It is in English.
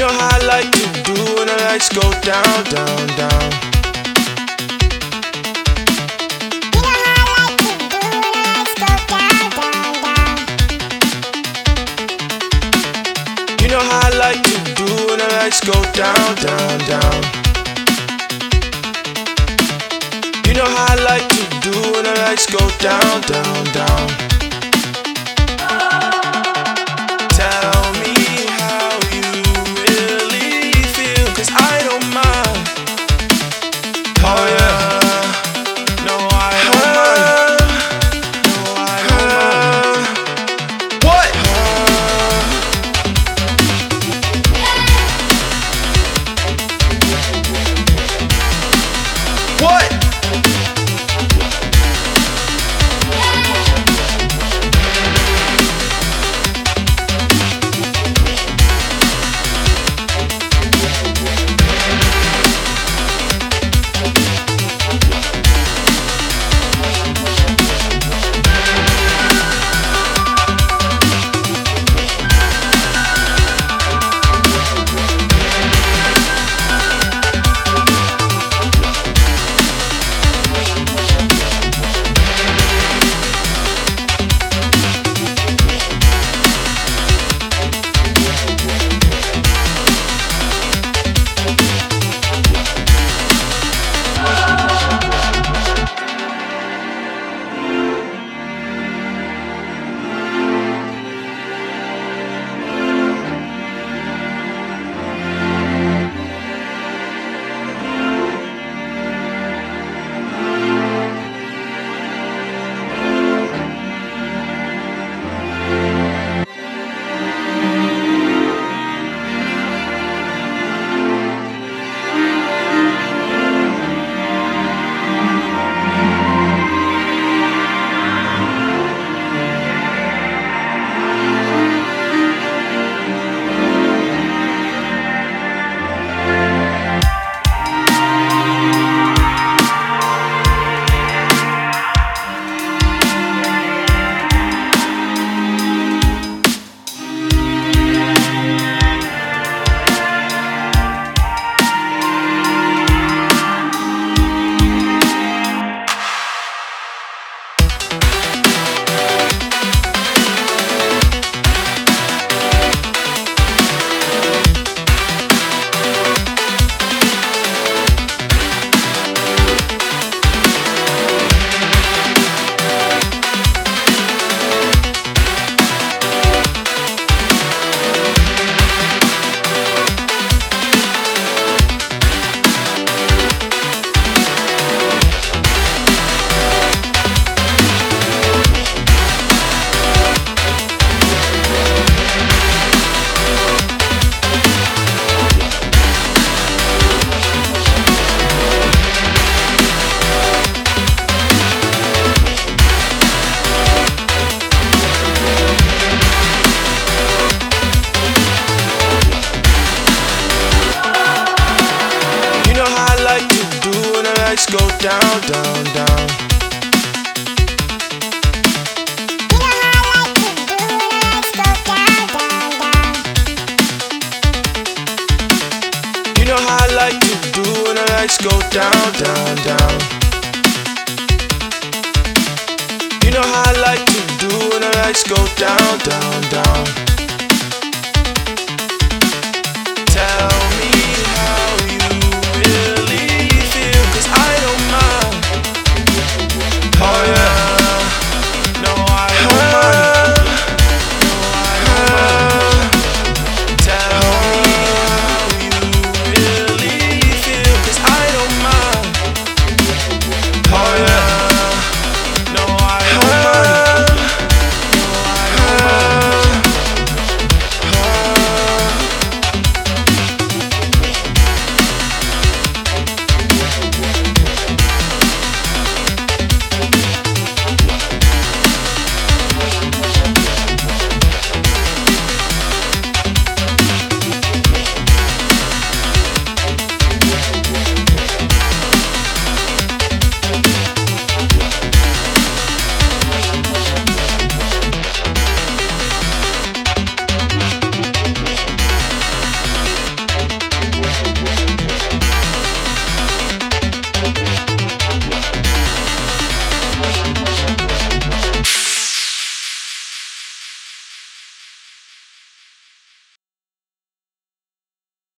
know how I like to do when the lights go down, down, down. You know how I like to do when the lights go down, down, down. You know how I like to do when the lights go down, down, down. Down, down, down. You know how I like to do when the lights go down, down, down. You know how I like to do when the lights go down, down, down. You know how I like to do when the lights go down, down, down.